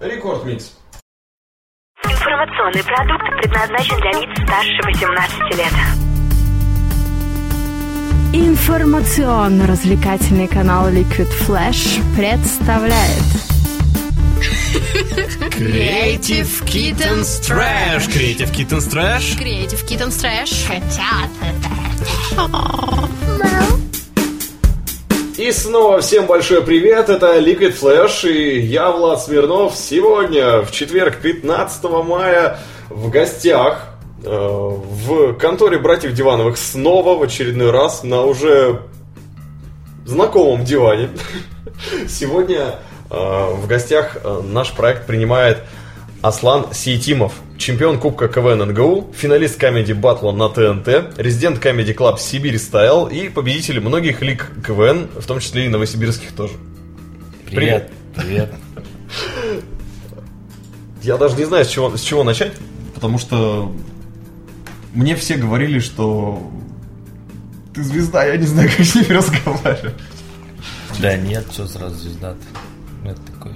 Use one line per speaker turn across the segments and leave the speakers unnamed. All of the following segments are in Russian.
Record Mix.
Информационный продукт предназначен для лиц старше 18 лет.
Информационно-развлекательный канал Liquid Flash представляет
Creative Kittens Trash. Creative Kittens Trash.
Creative Kittens Trash.
И снова всем большой привет, это Liquid Flash и я, Влад Смирнов. Сегодня, в четверг, 15 мая, в гостях э, в конторе братьев Дивановых снова в очередной раз на уже знакомом диване. Сегодня э, в гостях э, наш проект принимает Аслан Сейтимов, чемпион Кубка КВН НГУ, финалист комедии батла на ТНТ, резидент комедий клаб Сибирь Стайл и победитель многих лиг КВН, в том числе и новосибирских тоже.
Привет. Привет.
Я даже не знаю, с чего, с чего начать, потому что мне все говорили, что ты звезда, я не знаю, как с ними разговаривать.
Да нет, что сразу звезда Ну, это такой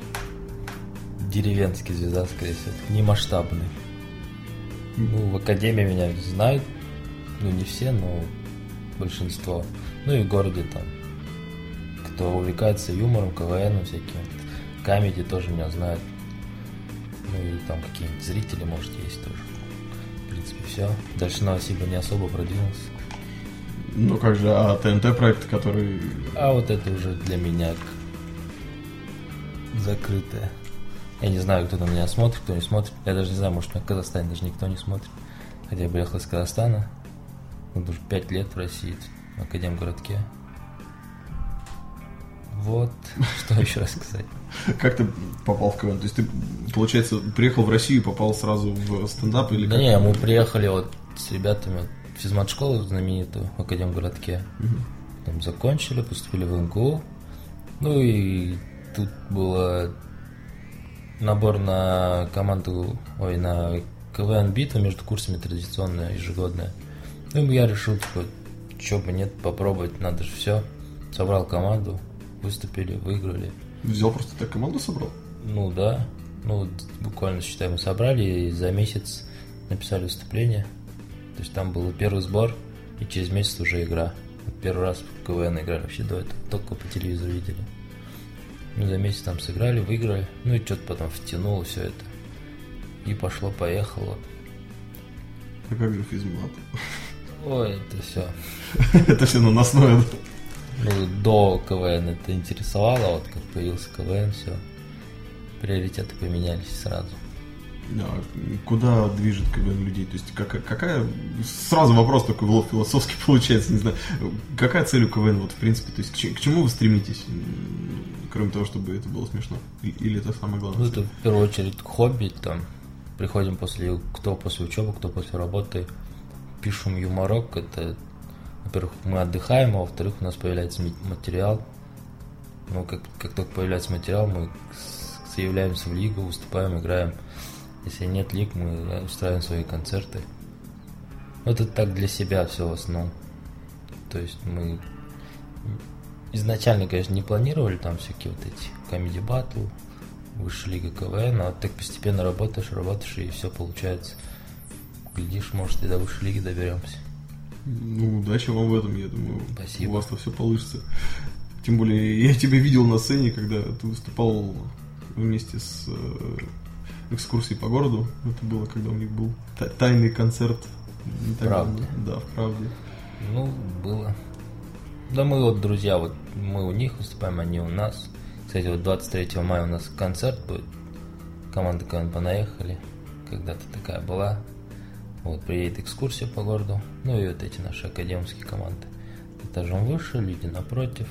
деревенский звезда, скорее всего. Не масштабный. Ну, в академии меня знают. Ну, не все, но большинство. Ну и в городе там. Кто увлекается юмором, КВН всяким. Камеди тоже меня знают. Ну и там какие-нибудь зрители, может, есть тоже. В принципе, все. Дальше Новосиба не особо продвинулся.
Ну как же, а ТНТ проект, который...
А вот это уже для меня закрытое. Я не знаю, кто на меня смотрит, кто не смотрит. Я даже не знаю, может, на Казахстане даже никто не смотрит. Хотя я приехал из Казахстана. Вот уже пять лет в России, в Академгородке. Вот, что еще рассказать.
Как ты попал в КВН? То есть ты, получается, приехал в Россию и попал сразу в стендап или
Да
как?
не, мы приехали вот с ребятами в физмат-школу знаменитую в Академгородке. Там закончили, поступили в МГУ. Ну и тут было набор на команду, ой, на КВН битва между курсами традиционная, ежегодная. Ну, я решил, типа, чё бы нет, попробовать, надо же все. Собрал команду, выступили, выиграли.
Взял просто так команду собрал?
Ну да, ну вот буквально, считай, мы собрали и за месяц написали выступление. То есть там был первый сбор, и через месяц уже игра. Первый раз в КВН играли, вообще до этого только по телевизору видели. Ну, за месяц там сыграли, выиграли, ну и что-то потом втянуло все это. И пошло-поехало.
А как же физмат?
Ой, это все.
Это все наносное.
Ну, до КВН это интересовало, а вот как появился КВН, все. Приоритеты поменялись сразу.
А Куда движет КВН людей? То есть какая, какая... Сразу вопрос такой фило- философский получается, не знаю. Какая цель у КВН, вот в принципе? То есть к, к чему вы стремитесь? Кроме того, чтобы это было смешно. Или это самое главное?
Ну, это в первую очередь хобби, там, приходим после, кто после учебы, кто после работы, пишем юморок, это, во-первых, мы отдыхаем, а во-вторых, у нас появляется материал, ну, как, как только появляется материал, мы заявляемся в лигу, выступаем, играем, если нет лиг, мы устраиваем свои концерты, Ну, это так для себя все в основном, то есть мы изначально, конечно, не планировали там всякие вот эти комедий батл, высшая лига КВН, а вот так постепенно работаешь, работаешь, и все получается. Глядишь, может, и до высшей лиги доберемся.
Ну, удачи вам в этом, я думаю.
Спасибо.
У вас-то все получится. Тем более, я тебя видел на сцене, когда ты выступал вместе с э, экскурсией по городу. Это было, когда у них был та- тайный концерт. Давно. Да, в правде.
Ну, было. Да мы вот, друзья, вот мы у них выступаем, они у нас. Кстати, вот 23 мая у нас концерт будет. Команда КВН понаехали. Когда-то такая была. Вот, приедет экскурсия по городу. Ну и вот эти наши академские команды. Этажом выше, люди напротив.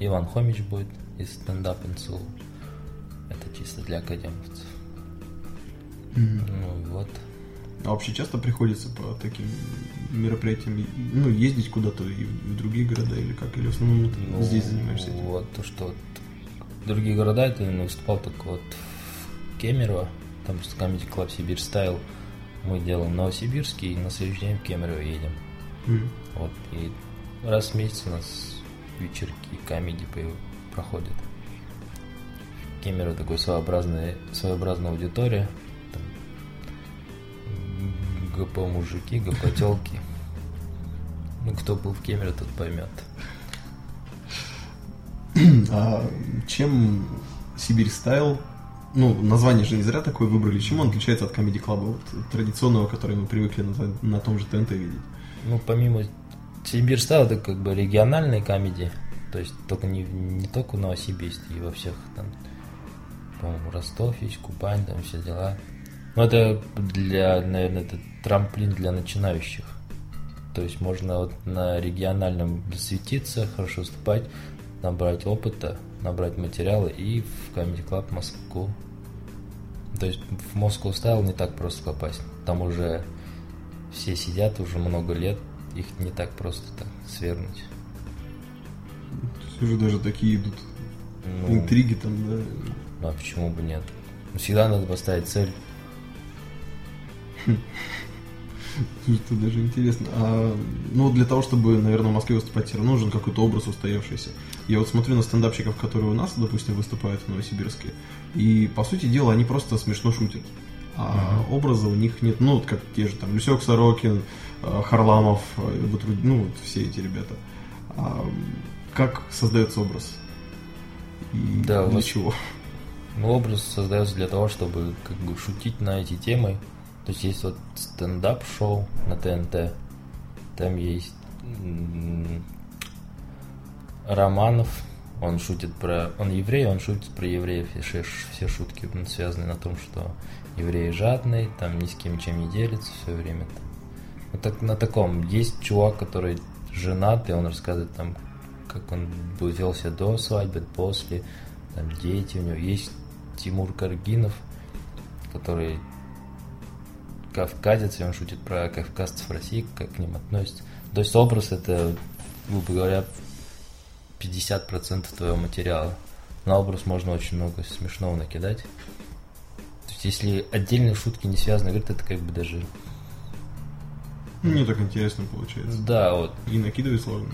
Иван Хомич будет из стендап НСУ. Это чисто для академовцев. Ну и вот.
А вообще часто приходится по таким мероприятиям ну, ездить куда-то и в другие города или как? Или в основном ты
Ну,
здесь занимаешься этим?
Вот, то, что вот другие города, это именно выступал только вот в Кемерово, там просто Comedy Club Сибирь Стайл. Мы делаем Новосибирский, и на следующий день в Кемерово едем.
М.
Вот, и раз в месяц у нас вечерки комедии проходят. Кемерово такой своеобразный, своеобразная аудитория. Там, м, ГП мужики, ГП телки. Ну, кто был в Кемерово, тот поймет.
А чем Сибирь Стайл, ну, название же не зря такое выбрали, чем он отличается от Comedy Club, вот, традиционного, который мы привыкли на, на том же ТНТ видеть?
Ну, помимо Сибирь стал, это как бы региональные комедии. То есть только не, не только в Новосибирске, и во всех там, по-моему, Ростов есть, Кубань, там все дела. Ну, это для, наверное, это трамплин для начинающих. То есть можно вот на региональном светиться, хорошо выступать, набрать опыта, набрать материалы и в Comedy Club Москву. То есть в Москву стайл не так просто попасть. Там уже все сидят уже много лет, их не так просто так свернуть.
Все же даже такие идут
Ну,
интриги там, да.
ну, а почему бы нет? Всегда надо поставить цель.
Это даже интересно. А, ну, для того, чтобы, наверное, в Москве выступать, все равно нужен какой-то образ устоявшийся. Я вот смотрю на стендапщиков, которые у нас, допустим, выступают в Новосибирске, и, по сути дела, они просто смешно шутят. А образа у них нет, ну, вот как те же там Люсек Сорокин, э, Харламов, э, ну, вот все эти ребята. А, как создается образ? И
Да,
для
вас-
чего?
Ну, образ создается для того, чтобы как бы шутить на эти темы. То есть есть вот стендап-шоу на ТНТ. Там есть Романов. Он шутит про... Он еврей, он шутит про евреев. Все, все шутки связаны на том, что евреи жадные, там ни с кем чем не делятся все время. Там. Вот так, на таком. Есть чувак, который женат, и он рассказывает там, как он был- вел себя до свадьбы, после, там дети у него. Есть Тимур Каргинов, который кавказец, и он шутит про кавказцев в России, как к ним относятся. То есть образ это, грубо говоря, 50% твоего материала. На образ можно очень много смешного накидать. То есть если отдельные шутки не связаны, говорит, это как бы даже...
Не так интересно получается.
Да, вот
И накидывать сложно,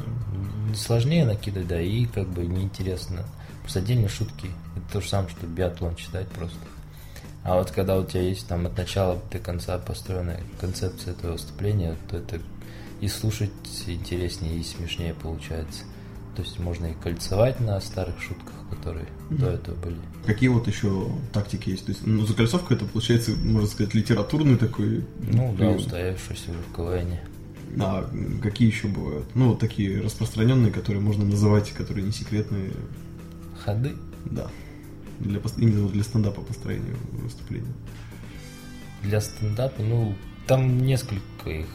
сложнее накидать, да, и как бы неинтересно. Просто отдельные шутки, это то же самое, что биатлон читать просто. А вот когда у тебя есть там от начала до конца построенная концепция этого выступления, то это и слушать интереснее, и смешнее получается. То есть можно и кольцевать на старых шутках, которые до этого были.
Какие вот еще тактики есть? То есть, ну, закольцовка это получается, можно сказать, литературный такой.
Ну да, устоявшийся уже в КВН.
А какие еще бывают? Ну, вот такие распространенные, которые можно называть, которые не секретные.
Ходы.
Да. Для, именно для стендапа построения выступления.
Для стендапа, ну, там несколько их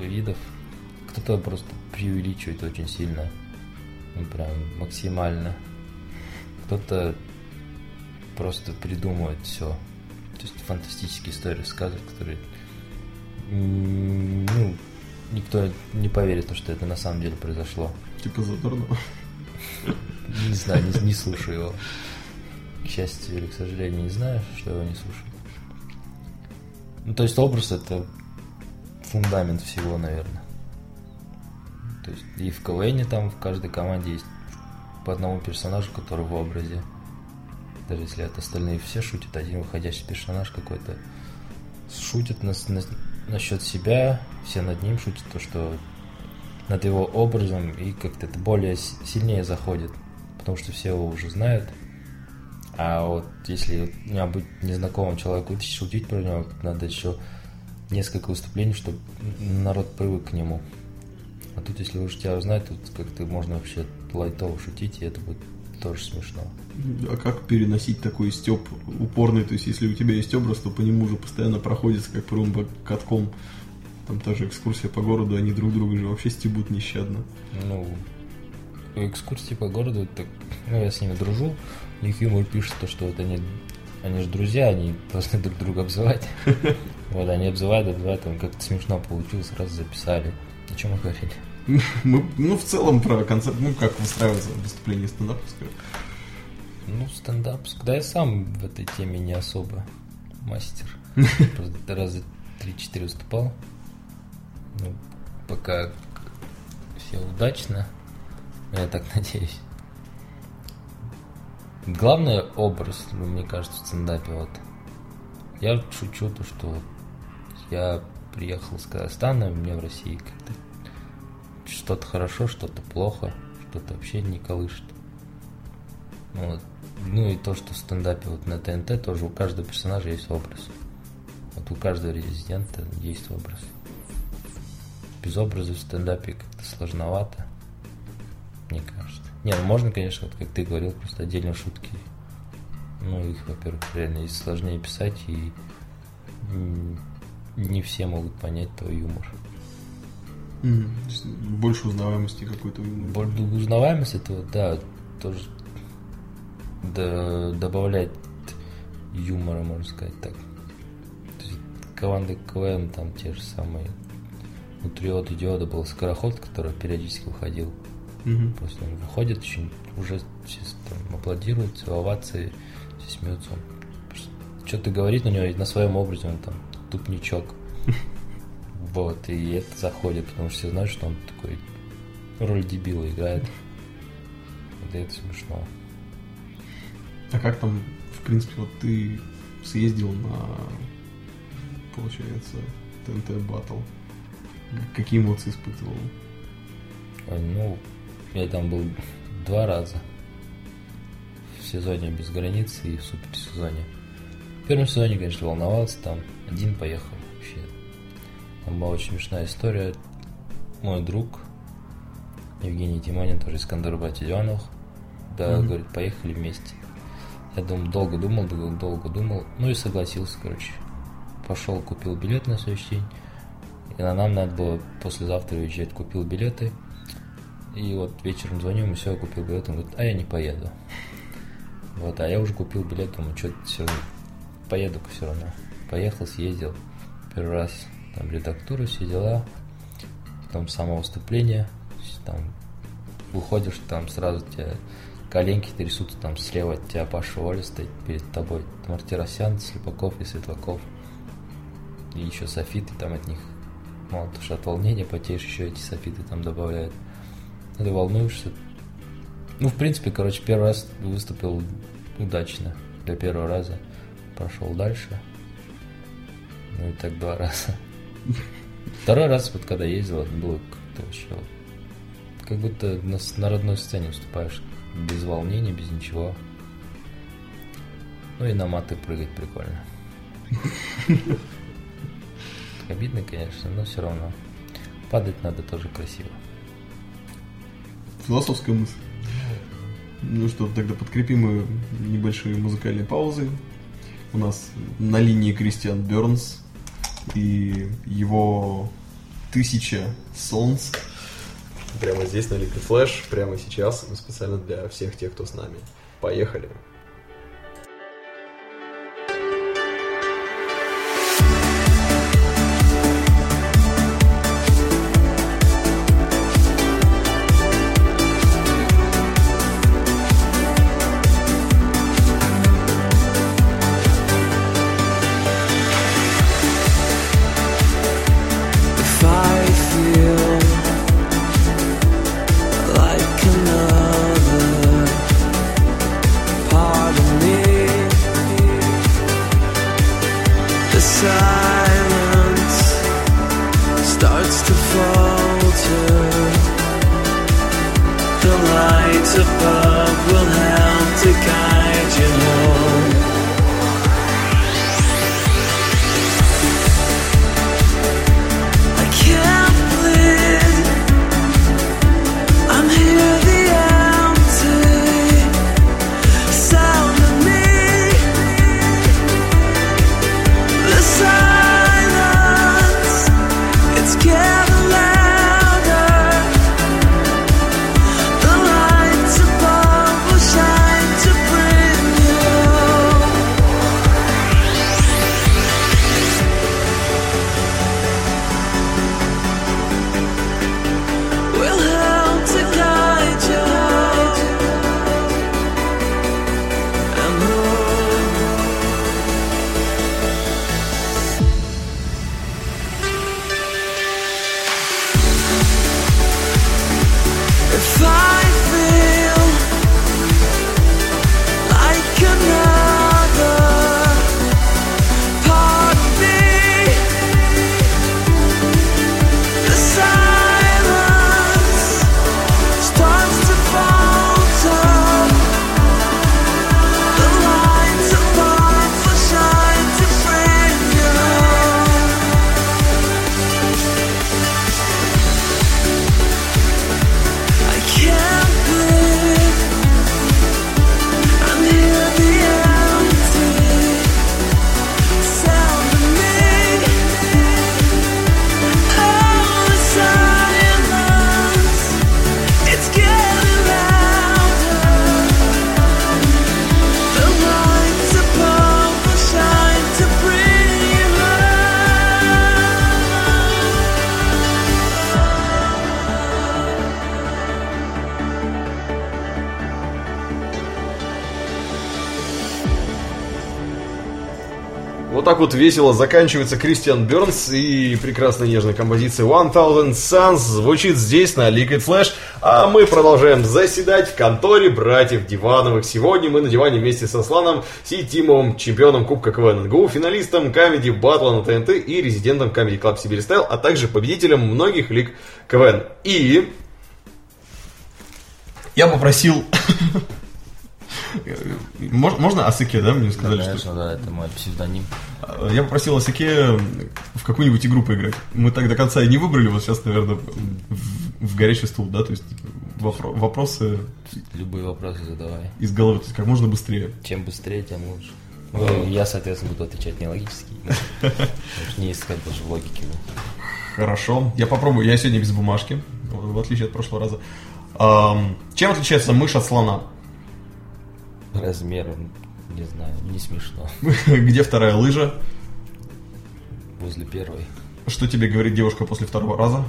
видов. Кто-то просто преувеличивает очень сильно. Ну, прям максимально. Кто-то просто придумывает все. То есть фантастические истории рассказывает, которые ну, никто не поверит, то, что это на самом деле произошло.
Типа Задорнова.
Не знаю, не, не слушаю его. К счастью или к сожалению, не знаю, что его не слушаю. Ну, то есть образ это фундамент всего, наверное. То есть и в КВН там в каждой команде есть по одному персонажу, который в образе. Даже если это остальные все шутят, один выходящий персонаж какой-то шутит на, на- насчет себя, все над ним шутят, то что над его образом и как-то это более сильнее заходит, потому что все его уже знают. А вот если меня будет незнакомым человеку шутить про него, надо еще несколько выступлений, чтобы народ привык к нему. А тут, если уже тебя узнают, тут как-то можно вообще лайтово шутить, и это будет тоже смешно.
А как переносить такой степ упорный? То есть, если у тебя есть образ, то по нему уже постоянно проходится, как по катком. Там та же экскурсия по городу, они друг друга же вообще стебут нещадно.
Ну, экскурсии по городу, так, ну, я с ними дружу, у них юмор пишет то, что вот они, они же друзья, они должны друг друга обзывать. Вот, они обзывают, обзывают, там как-то смешно получилось, сразу записали. О чем мы говорили?
Мы, ну, в целом про концерт, ну, как выстраивается выступление стендаповское.
Ну, стендап, да я сам в этой теме не особо мастер. Просто раза 3-4 выступал. Ну, пока все удачно. Я так надеюсь. Главный образ, мне кажется, в стендапе вот. Я шучу то, что я приехал с Казахстана, мне в России как-то что-то хорошо, что-то плохо, что-то вообще не колышет. Ну, вот. ну и то, что в стендапе вот на ТНТ тоже у каждого персонажа есть образ. Вот у каждого резидента есть образ. Без образа в стендапе как-то сложновато, мне кажется. Не, ну можно, конечно, вот как ты говорил, просто отдельно шутки. Ну, их, во-первых, реально сложнее писать, и не все могут понять твой юмор.
Больше узнаваемости какой-то.
Боль- Узнаваемость это да, тоже да, добавляет юмора, можно сказать так. То есть команды КВН там те же самые. У Триода Диода был скороход, который периодически выходил.
Мгм.
Просто он выходит, еще уже все там аплодируют, овации, все смеются. Что-то говорит на него, и на своем образе он там тупничок. Вот, и это заходит, потому что все знают, что он такой роль дебила играет. Вот это смешно.
А как там, в принципе, вот ты съездил на, получается, ТНТ Батл? Какие эмоции испытывал?
Ну, я там был два раза. В сезоне без границ и в суперсезоне. В первом сезоне, конечно, волновался, там один поехал вообще. Там была очень смешная история. Мой друг Евгений Тимонин, тоже из Кандарбати Иванов, да,
Мгм.
говорит, поехали вместе. Я думал, долго думал, долго, долго думал, ну и согласился, короче. Пошел, купил билет на следующий день. И на нам надо было послезавтра уезжать. Купил билеты. И вот вечером звоню ему, все, я купил билет. Он говорит, а я не поеду. Вот, а я уже купил билет, думаю, что все равно, поеду-ка все равно. Поехал, съездил. Первый раз там редактура, все дела. Потом само выступление. Там выходишь, там сразу тебя коленки трясутся, там слева от тебя Паша Воля стоит перед тобой. Мартиросян, Слепаков и Светлаков. И еще софиты там от них. Мало того, что от волнения потеешь, еще эти софиты там добавляют. Ты волнуешься. Ну, в принципе, короче, первый раз выступил удачно для первого раза. Прошел дальше. Ну и так два раза. Второй раз, вот когда ездил, это было как-то вообще... Как будто на, на родной сцене выступаешь. Без волнения, без ничего. Ну и на маты прыгать прикольно. Обидно, конечно, но все равно. Падать надо тоже красиво.
Философская мысль. Ну что, тогда подкрепим ее небольшие музыкальные паузы. У нас на линии Кристиан Бернс и его тысяча солнц.
Прямо здесь на Liquid Flash, прямо сейчас, специально для всех тех, кто с нами. Поехали.
If
так вот весело заканчивается Кристиан Бернс и прекрасная нежная композиция One Thousand Suns звучит здесь на Liquid Flash, а мы продолжаем заседать в конторе братьев Дивановых. Сегодня мы на диване вместе со Сланом Ситимовым, чемпионом Кубка КВН НГУ, финалистом Comedy Батла на ТНТ и резидентом Comedy Club Сибирь Стайл, а также победителем многих лиг КВН. И
Я попросил... Мож- Можно Асыке, да, мне сказали, что...
Конечно, да, это мой псевдоним.
А, Я попросил Асыке в какую-нибудь игру поиграть. Мы так до конца и не выбрали, вот сейчас, наверное, в, в горячий стул, да, то есть вопро- вопросы
Любые вопросы задавай.
из головы, то есть как можно быстрее.
Чем быстрее, тем лучше. Ну, я, соответственно, буду отвечать не логически. что Не искать даже в логике. ну.
Хорошо, я попробую. Я сегодня без бумажки, в отличие от прошлого раза. Чем отличается мышь от слона?
Размером, не знаю, не смешно.
Где вторая лыжа?
Возле первой.
Что тебе говорит девушка после второго раза?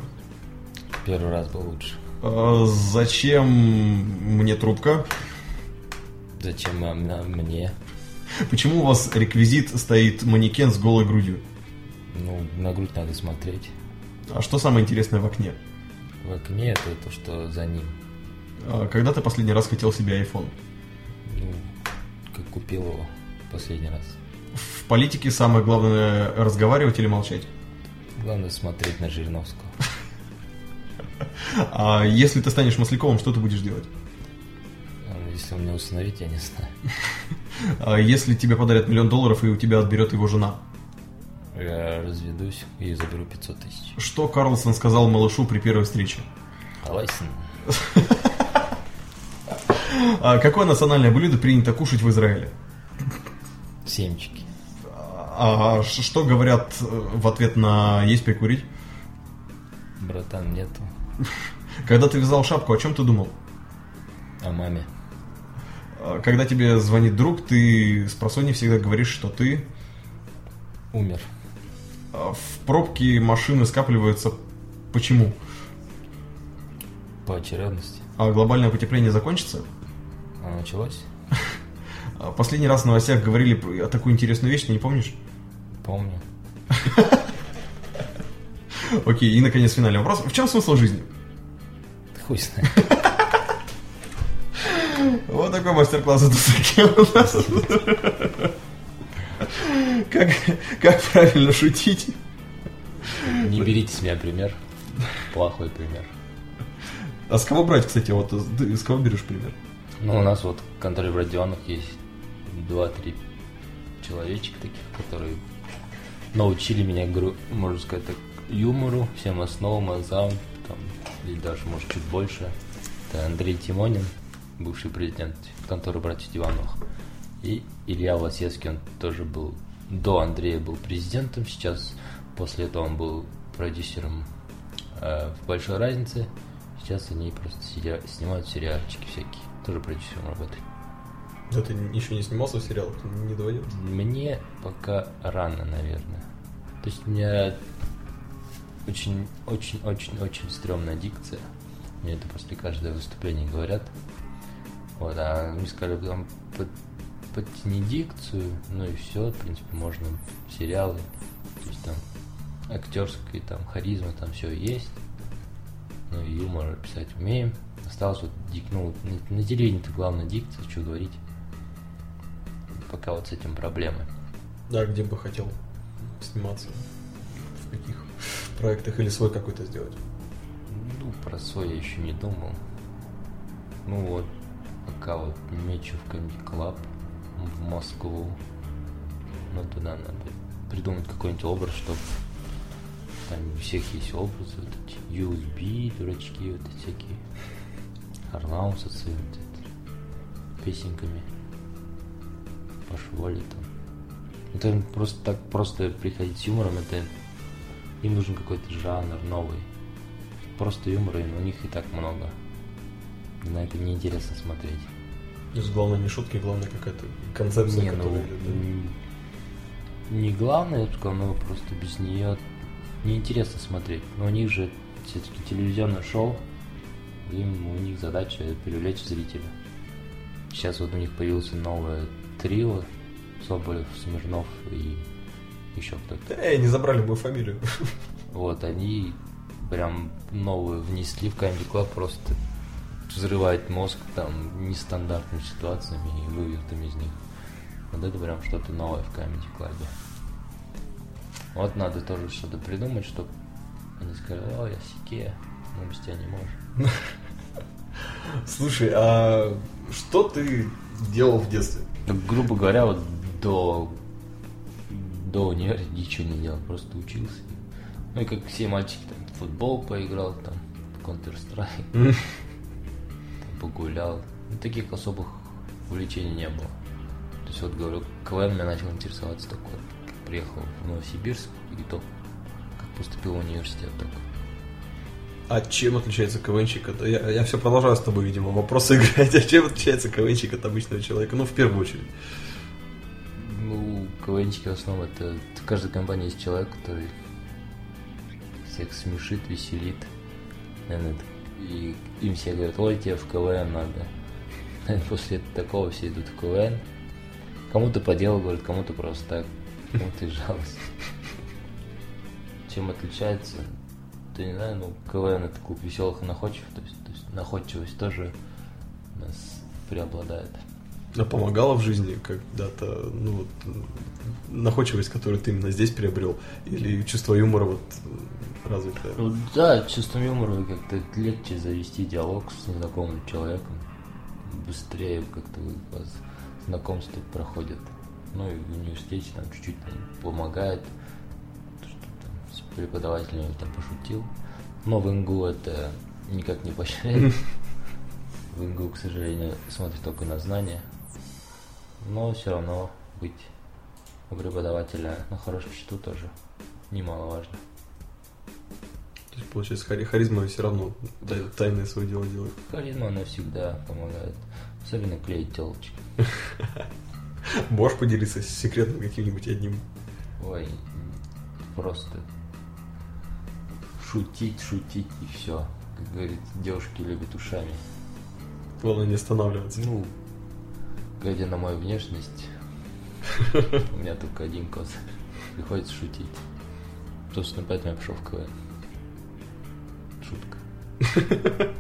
Первый раз был лучше.
А, Зачем мне трубка?
Зачем она мне?
Почему у вас реквизит стоит манекен с голой грудью?
Ну, на грудь надо смотреть.
А что самое интересное в окне?
В окне это то, что за ним.
А, Когда ты последний раз хотел себе iPhone?
Ну, как купил его последний раз.
В политике самое главное разговаривать или молчать.
Главное смотреть на Жириновского.
А если ты станешь Масляковым, что ты будешь делать?
А Если он меня усыновит, я не знаю.
А если тебе подарят миллион долларов и у тебя отберет его жена?
Я разведусь и заберу 500 тысяч.
Что Карлсон сказал малышу при первой встрече?
Алайсен.
А какое национальное блюдо принято кушать в Израиле?
Семечки.
А ш- что говорят э, в ответ на «есть прикурить»?
Братан, нету.
Когда ты вязал шапку, о чем ты думал?
А маме?
А Когда тебе звонит друг, ты с просони всегда говоришь, что ты
Умер.
а, в пробке машины скапливаются. Почему?
По очередности.
А глобальное потепление закончится?
А началось?
А Последний раз в новостях говорили про такую интересную вещь, ты не помнишь?
Помню.
Окей, и наконец финальный вопрос. В чем смысл жизни?
Ты хуй знает.
Вот такой мастер-класс от Усаки у нас. Как, как правильно шутить?
Не берите с меня пример. Плохой пример.
А с кого брать, кстати, вот ты с кого берешь пример?
Ну, у нас вот в конторе в Родионах есть два-три человечек таких, которые научили меня, можно сказать так, юмору, всем основам, азам, там, или даже, может, чуть больше. Это Андрей Тимонин, бывший президент конторы братьев Дивановых. И Илья Лосецкий, он тоже был, до Андрея был президентом, сейчас после этого он был продюсером э, в «Большой разнице». Сейчас они просто сидя- снимают сериальчики всякие, тоже продюсером работают.
Да ты еще не снимался в сериалах, не доводил?
Мне пока рано, наверное. То есть у меня очень, очень, очень, очень стрёмная дикция. Мне это после каждого выступления говорят. Вот, а мне сказали, там, под- подтяни дикцию, ну и все, в принципе, можно сериалы. То есть там актерская там харизма, там все есть. Ну и юмор писать умеем. Осталось вот дик, ну, на, на телевидении-то главное дикция, что говорить. Пока вот с этим проблемы.
Да, где бы хотел сниматься? В каких проектах или свой какой-то сделать?
Ну, про свой я еще не думал. Ну вот, пока вот мечу в Comedy Club в Москву. Ну, туда надо придумать какой-нибудь образ, чтобы там у всех есть образы, вот эти USB, дурачки, вот эти всякие. Харламусы с вот это, песенками. Пошвали там. Это просто так просто приходить с юмором, это им нужен какой-то жанр новый. Просто юмора у них и так много. На это неинтересно смотреть.
То есть главное не шутки, главное какая-то концепция,
Не, ну,
которая...
м, не главное, я бы сказал, но просто без нее неинтересно смотреть. Но у них же все-таки телевизионное шоу, им у них задача привлечь зрителя. Сейчас вот у них появился новое трио Соболев, Смирнов и еще кто-то.
Эй, не забрали мою фамилию.
Вот, они прям новую внесли в Comedy Club, просто взрывает мозг там нестандартными ситуациями и вывертом из них. Вот это прям что-то новое в Comedy Club. Вот надо тоже что-то придумать, чтобы они сказали, о, я сике, мы без тебя не можем.
Слушай, а что ты делал в детстве?
Ну, грубо говоря, вот до, до универа ничего не делал, просто учился. Ну и как все мальчики, там, в футбол поиграл, там, Counter-Strike, там, погулял. Ну, таких особых увлечений не было. То есть вот говорю, КВН меня начал интересоваться только вот, приехал в Новосибирск и то, как поступил в университет только.
А чем отличается КВНчик от... Я, я все продолжаю с тобой, видимо, вопросы играть. А чем отличается КВНчик от обычного человека? Ну, в первую очередь.
Ну, КВНчики в основном это в каждой компании есть человек, который всех смешит, веселит. Наверное, И им все говорят, ой, тебе в КВН надо. Наверное, После такого все идут в КВН. Кому-то по делу говорят, кому-то просто так, кому-то из. Чем отличается? Да не знаю, ну, КВН это клуб веселых и находчивых, то есть, то есть находчивость тоже у нас преобладает.
А помогала в жизни когда-то, ну вот, находчивость, которую ты именно здесь приобрел, или чувство юмора вот развитое?
Ну да, чувством юмора как-то легче завести диалог с незнакомым человеком. Быстрее как-то у вас знакомство проходит. Ну и в университете там чуть-чуть помогает. Преподавателями там пошутил. Но в ИНГУ это никак не поощряет. В ИНГУ, к сожалению, смотрит только на знания. Но все равно быть у преподавателя на хорошем счету тоже немаловажно.
То есть, получается, хари- харизма все равно тай- тайное свое дело делает.
Харизма, она всегда помогает. Особенно клеить телочки.
Можешь поделиться секретом каким-нибудь одним?
Ой, просто шутить, шутить и все. Как говорит, девушки любят ушами.
Главное не останавливаться.
Ну, глядя на мою внешность, у меня только один козырь. Приходится шутить. Собственно, поэтому я пошел в КВН. Шутка.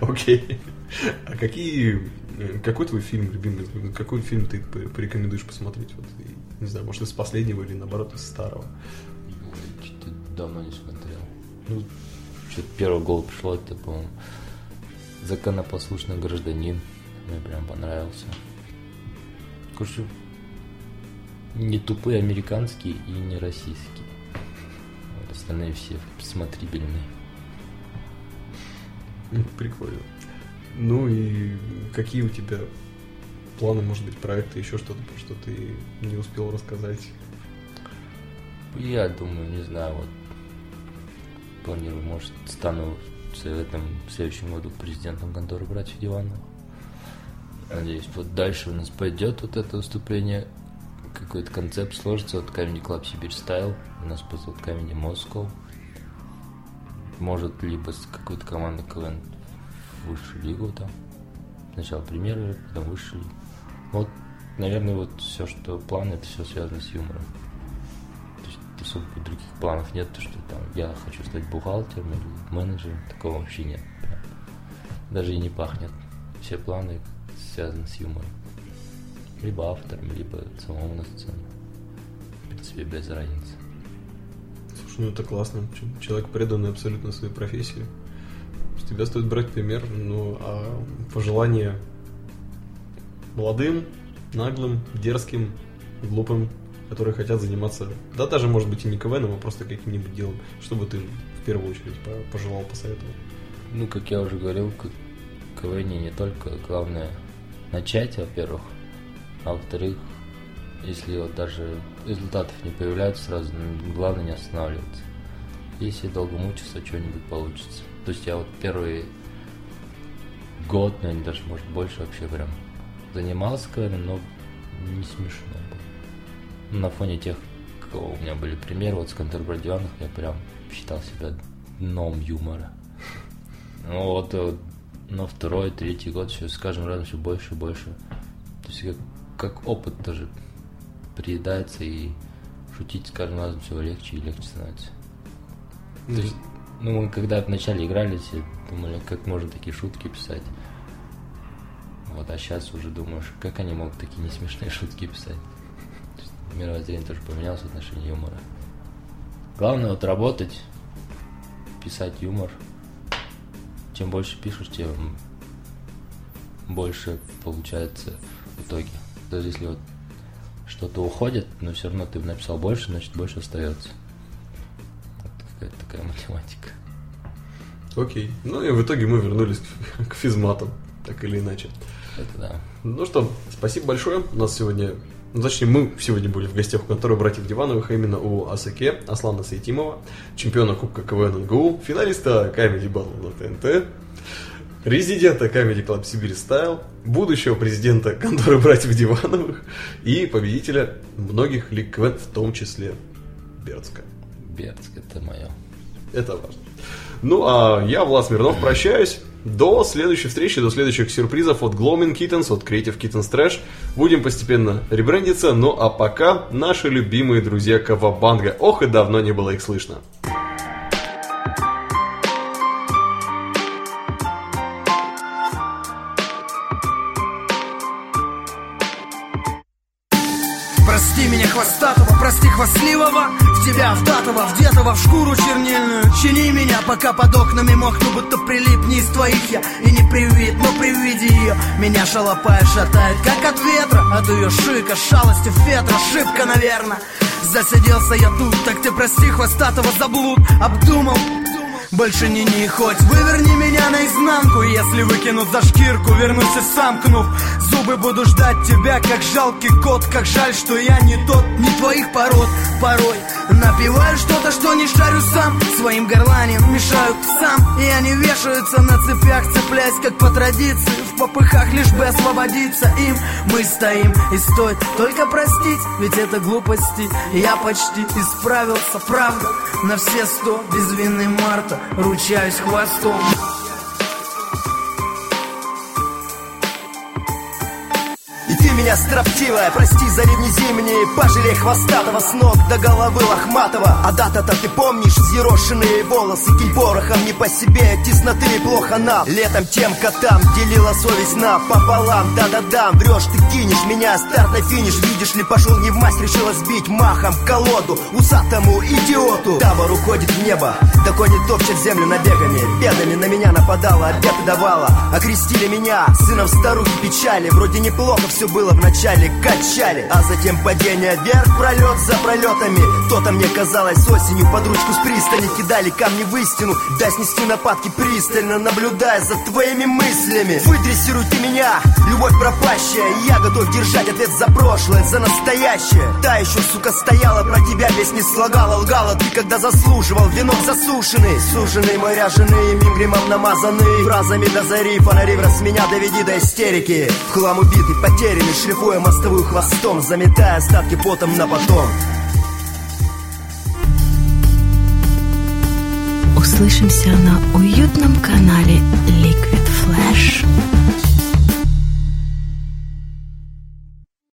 Окей. А какие... э, Какой твой фильм любимый? Какой фильм ты порекомендуешь посмотреть? Вот, не знаю, может, из последнего или, наоборот, из старого?
Давно не смотрел. Ну, что-то первый гол пришло, это, по-моему, законопослушный гражданин. Мне прям понравился. Короче, не тупые американские и не российские. Вот остальные все смотрибельные.
М, Прикольно. Ну и какие у тебя планы, может быть, проекты, еще что-то, что ты не успел рассказать?
Я думаю, не знаю, вот планирую, может, стану в этом в следующем году президентом конторы братьев Диванова. Надеюсь, вот дальше у нас пойдет вот это выступление, какой-то концепт сложится, вот Comedy Club Сибирь Стайл, у нас позовут Comedy Moscow. Может, либо с какой-то командой КВН в высшую лигу там. Сначала премьер, потом высшую лигу. Вот, наверное, вот все, что план, это все связано с юмором. Особо других планов нет, то что там я хочу стать бухгалтером или менеджером, такого вообще нет. Даже и не пахнет. Все планы связаны с юмором. Либо автором, либо самому на сцену. В принципе, без разницы.
Слушай, ну это классно. Человек преданный абсолютно своей профессии. С тебя стоит брать пример. Ну, а пожелания молодым, наглым, дерзким, глупым, которые хотят заниматься, да даже, может быть, и не КВНом, а просто каким-нибудь делом, что бы ты в первую очередь по- пожелал, посоветовал?
Ну, как я уже говорил, к КВН не только главное начать, во-первых, а во-вторых, если вот даже результатов не появляются сразу, ну, главное не останавливаться. Если долго мучиться, что-нибудь получится. То есть я вот первый год, наверное, даже может больше вообще прям занимался КВН, но не смешно На фоне тех, кого у меня были примеры, вот с контрабандианов я прям считал себя дном юмора. Ну вот, э, на второй, третий год все с каждым разом все больше и больше. То есть как, как опыт тоже приедается и шутить с каждым разом все легче и легче становится. То есть, ну, мы когда вначале играли, все думали, как можно такие шутки писать. Вот, а сейчас уже думаешь, как они могут такие несмешные шутки писать. Мировоззрение тоже поменялось в отношении юмора. Главное вот работать, писать юмор. Чем больше пишешь, тем больше получается в итоге. То есть если вот что-то уходит, но все равно ты написал больше, значит больше остается. Вот какая-то такая математика.
Окей. Ну и в итоге мы вернулись к, к физматам, так или иначе.
Это да.
Ну что, спасибо большое. У нас сегодня, ну, точнее, мы сегодня были в гостях у конторы братьев Дивановых, а именно у Асаке, Аслана Сайтимова, чемпиона Кубка КВН НГУ, финалиста Comedy Battle на ТНТ, резидента Comedy Club Сибирь Стайл, будущего президента конторы братьев Дивановых и победителя многих лиг КВН, в том числе Бердска.
Бердск это мое.
Это важно. Ну, а я, Влад Смирнов, прощаюсь. До следующей встречи, до следующих сюрпризов от Gloaming Kittens, от Creative Kittens Trash. Будем постепенно ребрендиться, ну а пока наши любимые друзья Кавабанга. Ох и давно не было их слышно.
Прости меня хвостатого, прости хвастливого В тебя вдатого, вдетого в шкуру чернильную. Чини меня, пока под окнами мокну Будто прилип не из твоих я И не привид, но при виде ее Меня шалопая шатает, как от ветра. От ее шика, шалости, фетра Шибко, наверное Засиделся я тут, так ты прости хвостатого заблуд. Обдумал, больше не не хоть Выверни меня наизнанку Если выкинут за шкирку Вернусь и сомкнув Зубы буду ждать тебя Как жалкий кот. Как жаль, что я не тот Не твоих пород. Порой напиваю что-то, что не шарю сам. Своим горланием мешают сам. И они вешаются на цепях Цепляясь как по традиции. В попыхах лишь бы освободиться им. Мы стоим и стоит только простить Ведь это глупости. Я почти исправился, правда На все сто. Без вины Марта Ручаюсь хвостом меня строптивая, прости за ревни зимние Пожалей хвостатого с ног до головы лохматого. А дата-то ты помнишь, взъерошенные волосы Кинь порохом не по себе, тесноты и плохо нам Летом тем котам делила совесть на пополам. Да-да-да, врешь, ты кинешь меня, старт на финиш. Видишь ли, пошел не в масть, решила сбить махом колоду Усатому идиоту Табор уходит в небо, да кони топчет землю набегами. Бедами на меня нападала, обеты давала Окрестили меня, сыном старухи печали Вроде неплохо все было в начале, качали. А затем падение вверх, пролет за пролетами То-то мне казалось осенью под ручку с пристани Кидали камни в истину, да снести нападки пристально Наблюдая за твоими мыслями. Выдрессируй ты меня, любовь пропащая Я готов держать ответ за прошлое, за настоящее. Та еще, сука, стояла, про тебя песни слагала Лгала. Ты, когда заслуживал, венок засушенный. Суженный мой ряженый, мим гримом намазанный. Фразами до зари, фонари в раз меня доведи до истерики. В хлам убитый, потерянный, шлифуя мостовую хвостом Заметая остатки потом на потом.
Услышимся на уютном канале Liquid Flash.